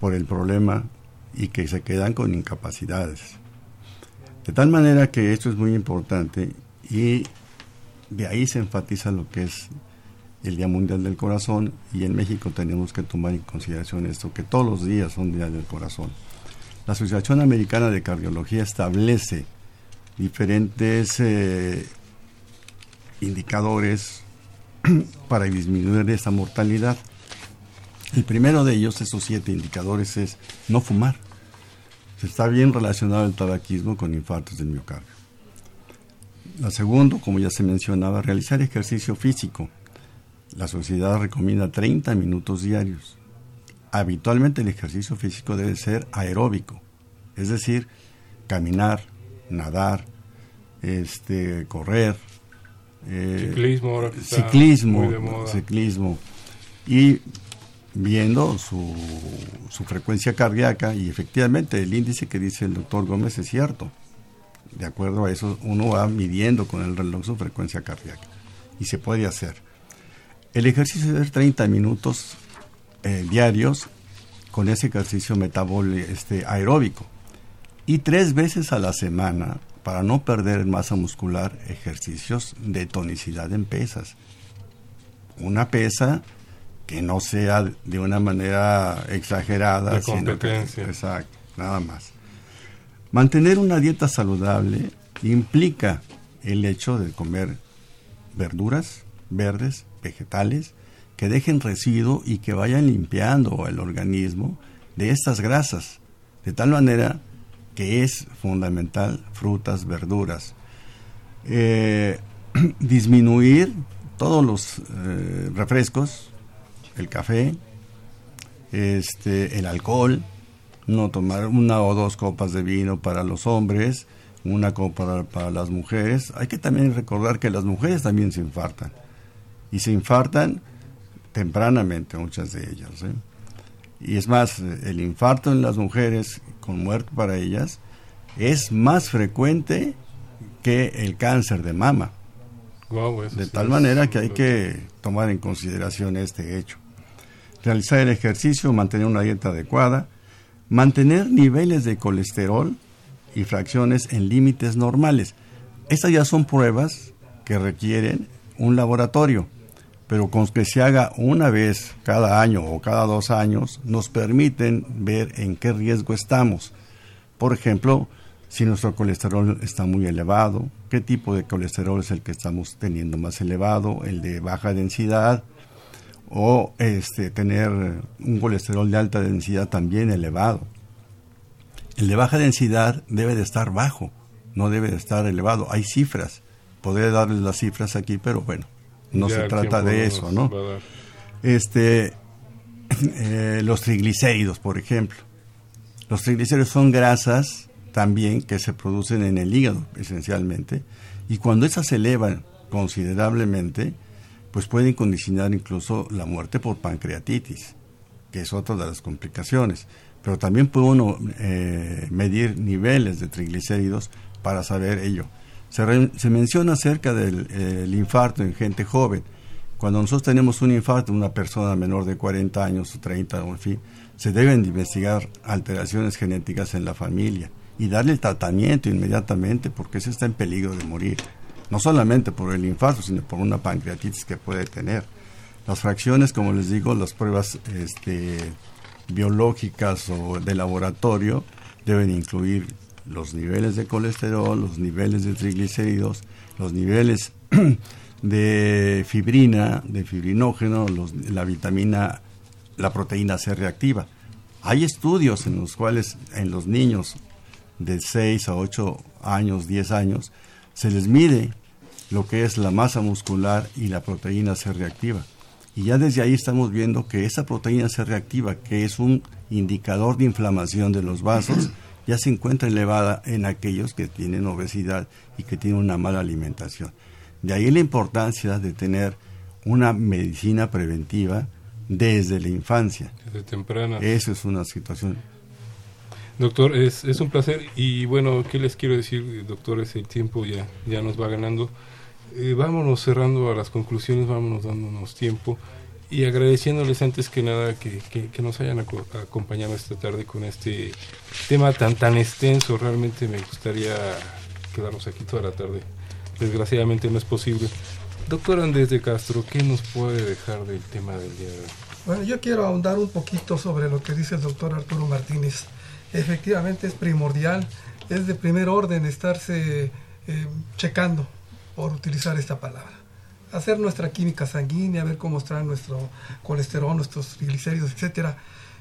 por el problema y que se quedan con incapacidades. De tal manera que esto es muy importante y de ahí se enfatiza lo que es el Día Mundial del Corazón y en México tenemos que tomar en consideración esto, que todos los días son Día del Corazón. La Asociación Americana de Cardiología establece diferentes eh, indicadores para disminuir esta mortalidad. El primero de ellos, esos siete indicadores, es no fumar. Está bien relacionado el tabaquismo con infartos del miocardio. La segundo, como ya se mencionaba, realizar ejercicio físico. La sociedad recomienda 30 minutos diarios. Habitualmente el ejercicio físico debe ser aeróbico, es decir, caminar, nadar, este, correr, eh, Ciclismo ahora que está ciclismo, muy de moda. ciclismo y viendo su, su frecuencia cardíaca y efectivamente el índice que dice el doctor Gómez es cierto. De acuerdo a eso uno va midiendo con el reloj su frecuencia cardíaca y se puede hacer. El ejercicio es 30 minutos eh, diarios con ese ejercicio metabólico este, aeróbico y tres veces a la semana para no perder masa muscular ejercicios de tonicidad en pesas. Una pesa que no sea de una manera exagerada. De que- competencia. exacto, nada más. Mantener una dieta saludable implica el hecho de comer verduras verdes, vegetales, que dejen residuo y que vayan limpiando el organismo de estas grasas, de tal manera que es fundamental frutas, verduras. Eh, disminuir todos los eh, refrescos, el café, este, el alcohol, no tomar una o dos copas de vino para los hombres, una copa para, para las mujeres. Hay que también recordar que las mujeres también se infartan. Y se infartan tempranamente muchas de ellas. ¿eh? Y es más, el infarto en las mujeres con muerte para ellas es más frecuente que el cáncer de mama. de tal manera que hay que tomar en consideración este hecho. Realizar el ejercicio, mantener una dieta adecuada, mantener niveles de colesterol y fracciones en límites normales. Estas ya son pruebas que requieren un laboratorio pero con que se haga una vez cada año o cada dos años, nos permiten ver en qué riesgo estamos. Por ejemplo, si nuestro colesterol está muy elevado, qué tipo de colesterol es el que estamos teniendo más elevado, el de baja densidad, o este, tener un colesterol de alta densidad también elevado. El de baja densidad debe de estar bajo, no debe de estar elevado. Hay cifras, podré darles las cifras aquí, pero bueno, no se trata de eso, ¿no? Este, eh, los triglicéridos, por ejemplo. Los triglicéridos son grasas también que se producen en el hígado, esencialmente, y cuando esas se elevan considerablemente, pues pueden condicionar incluso la muerte por pancreatitis, que es otra de las complicaciones. Pero también puede uno eh, medir niveles de triglicéridos para saber ello. Se, menciona acerca del infarto en gente joven. Cuando nosotros tenemos un infarto, una persona menor de 40 años o 30, en fin, se deben investigar alteraciones genéticas en la familia y darle el tratamiento inmediatamente porque se está en peligro de morir. No solamente por el infarto, sino por una pancreatitis que puede tener. Las fracciones, como les digo, las pruebas este, biológicas o de laboratorio deben incluir los niveles de colesterol, los niveles de triglicéridos, los niveles de fibrina, de fibrinógeno, la vitamina, la proteína C reactiva. Hay estudios en los cuales en los niños de 6 a 8 años, 10 años, se les mide lo que es la masa muscular y la proteína C reactiva. Y ya desde ahí estamos viendo que esa proteína C reactiva, que es un indicador de inflamación de los vasos, ya se encuentra elevada en aquellos que tienen obesidad y que tienen una mala alimentación. De ahí la importancia de tener una medicina preventiva desde la infancia. Desde temprana. Eso es una situación. Doctor, es, es un placer y bueno, ¿qué les quiero decir, doctores? El tiempo ya, ya nos va ganando. Eh, vámonos cerrando a las conclusiones, vámonos dándonos tiempo y agradeciéndoles antes que nada que, nos hayan acompañado esta tarde con este tema tan tan extenso. Realmente me gustaría quedarnos aquí toda la tarde. Desgraciadamente no es posible. Doctor Andrés de Castro, ¿qué nos puede dejar del tema del día de hoy? Bueno, yo quiero ahondar un poquito sobre lo que dice el doctor Arturo Martínez. Efectivamente es primordial, es de primer orden estarse eh, checando, por utilizar esta palabra hacer nuestra química sanguínea, ver cómo está nuestro colesterol, nuestros triglicéridos, etcétera.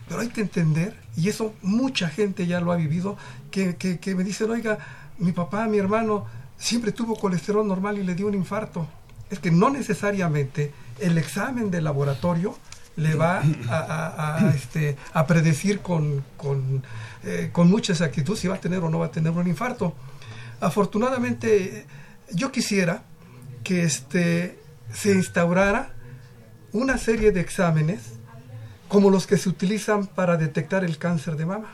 Pero hay que entender, y eso mucha gente ya lo ha vivido, que, que, me dicen, oiga, mi papá, mi hermano, siempre tuvo colesterol normal y le dio un infarto. Es que no necesariamente el examen de laboratorio le va a, este, predecir con, con, eh, con mucha exactitud si va a tener o no va a tener un infarto. Afortunadamente, yo quisiera que este, se instaurara una serie de exámenes como los que se utilizan para detectar el cáncer de mama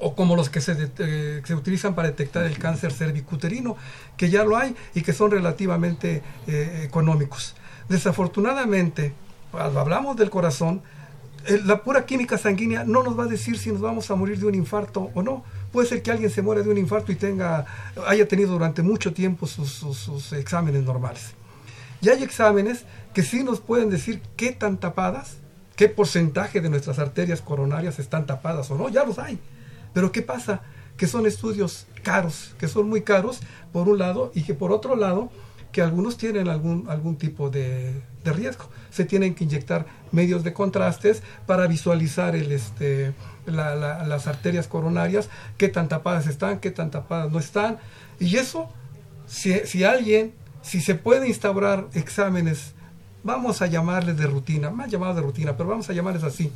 o como los que se, eh, se utilizan para detectar el cáncer cervicuterino, que ya lo hay y que son relativamente eh, económicos. Desafortunadamente, cuando hablamos del corazón, eh, la pura química sanguínea no nos va a decir si nos vamos a morir de un infarto o no. Puede ser que alguien se muera de un infarto y tenga, haya tenido durante mucho tiempo sus exámenes normales. Y hay exámenes que sí nos pueden decir qué tan tapadas, qué porcentaje de nuestras arterias coronarias están tapadas o no, ya los hay. Pero ¿qué pasa? Que son estudios caros, que son muy caros, por un lado, y que por otro lado, que algunos tienen algún, algún tipo de, riesgo. Se tienen que inyectar medios de contrastes para visualizar el, este, las arterias coronarias, qué tan tapadas están, qué tan tapadas no están. Y eso, si, si alguien si se puede instaurar exámenes, vamos a llamarles de rutina, más llamados de rutina, pero vamos a llamarles así,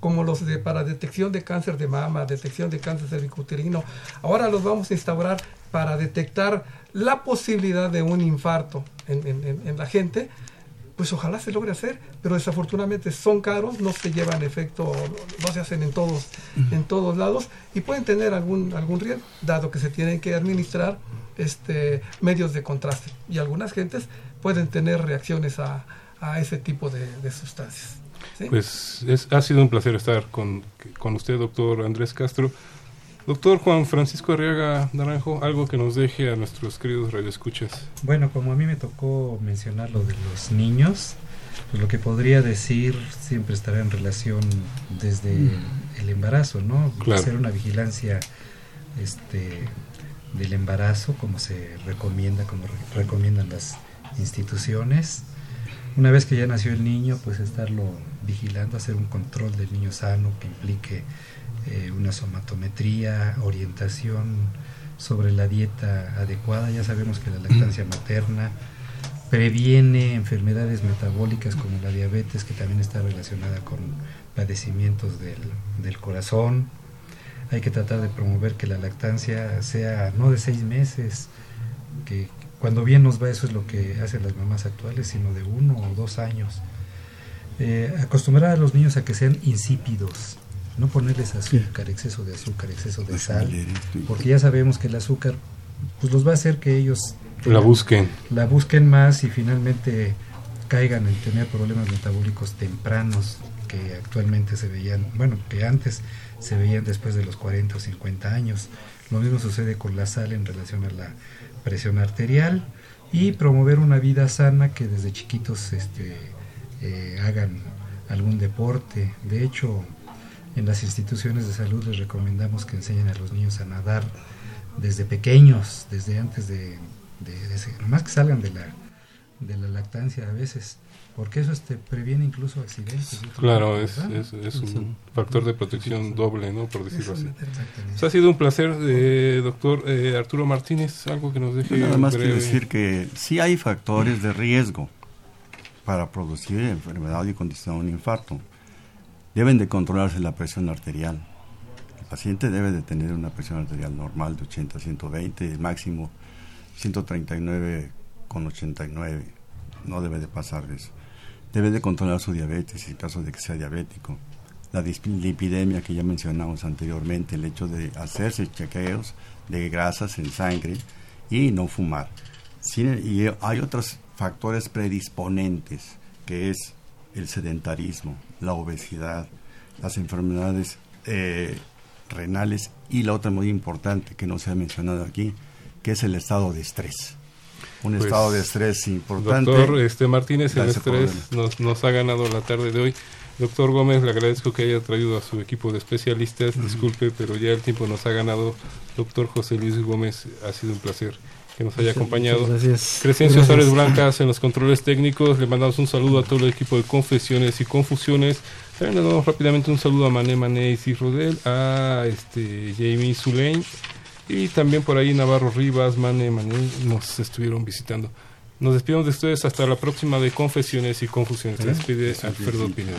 como los de para detección de cáncer de mama, detección de cáncer cervicuterino, ahora los vamos a instaurar para detectar la posibilidad de un infarto en, la gente, pues ojalá se logre hacer, pero desafortunadamente son caros, no se llevan efecto, no se hacen en todos, en todos lados y pueden tener algún, algún riesgo, dado que se tienen que administrar este, medios de contraste y algunas gentes pueden tener reacciones a, a ese tipo de, sustancias. Pues es, ha sido un placer estar con, con usted, doctor Andrés Castro. Doctor Juan Francisco Arriaga Naranjo, algo que nos deje a nuestros queridos radioescuchas. Bueno, como a mí me tocó mencionar lo de los niños, pues lo que podría decir siempre estará en relación desde mm. el embarazo, ¿no? Hacer una vigilancia este, del embarazo, como se recomienda, como recomiendan las instituciones. Una vez que ya nació el niño, pues estarlo vigilando, hacer un control del niño sano que implique eh, una somatometría, orientación sobre la dieta adecuada. Ya sabemos que la lactancia materna previene enfermedades metabólicas como la diabetes, que también está relacionada con padecimientos del, del corazón. Hay que tratar de promover que la lactancia sea no de seis meses, que cuando bien nos va eso es lo que hacen las mamás actuales, sino de uno o dos años. Eh, acostumbrar a los niños a que sean insípidos, no ponerles azúcar, exceso de azúcar, exceso de sal, porque ya sabemos que el azúcar pues los va a hacer que ellos la busquen. La busquen más y finalmente caigan en tener problemas metabólicos tempranos que actualmente se veían, bueno, que antes se veían después de los 40 o 50 años. Lo mismo sucede con la sal en relación a la presión arterial y promover una vida sana que desde chiquitos este, eh, hagan algún deporte. De hecho, en las instituciones de salud les recomendamos que enseñen a los niños a nadar desde pequeños, desde antes de, de, más que salgan de la, de la lactancia a veces, porque eso este, previene incluso accidentes. Claro, es, es, un factor de protección doble, ¿no? Por decirlo así. ha sido un placer, eh, doctor eh, Arturo Martínez, algo que nos deje. Nada más quiero decir que sí hay factores de riesgo para producir enfermedad y condicionar un infarto deben de controlarse la presión arterial. El paciente debe de tener una presión arterial normal de 80 a 120, máximo 139 con 89. No debe de pasar de eso. Debe de controlar su diabetes en caso de que sea diabético. La lipidemia que ya mencionamos anteriormente, el hecho de hacerse chequeos de grasas en sangre y no fumar. y hay otros factores predisponentes, que es el sedentarismo, la obesidad, las enfermedades eh, renales y la otra muy importante que no se ha mencionado aquí, que es el estado de estrés. Un pues, estado de estrés importante. Doctor este Martínez, el estrés nos, nos ha ganado la tarde de hoy. Doctor Gómez, le agradezco que haya traído a su equipo de especialistas. Disculpe, pero ya el tiempo nos ha ganado. Doctor José Luis Gómez, ha sido un placer que nos haya acompañado. Crescencio Suárez Blancas en los controles técnicos. Le mandamos un saludo a todo el equipo de Confesiones y Confusiones. También le damos rápidamente un saludo a Mané Mané y Rodel, a este Jamie Zulein y también por ahí Navarro Rivas, Mané Mané nos estuvieron visitando. Nos despedimos de ustedes hasta la próxima de Confesiones y Confusiones. Se despide Alfredo Pineda.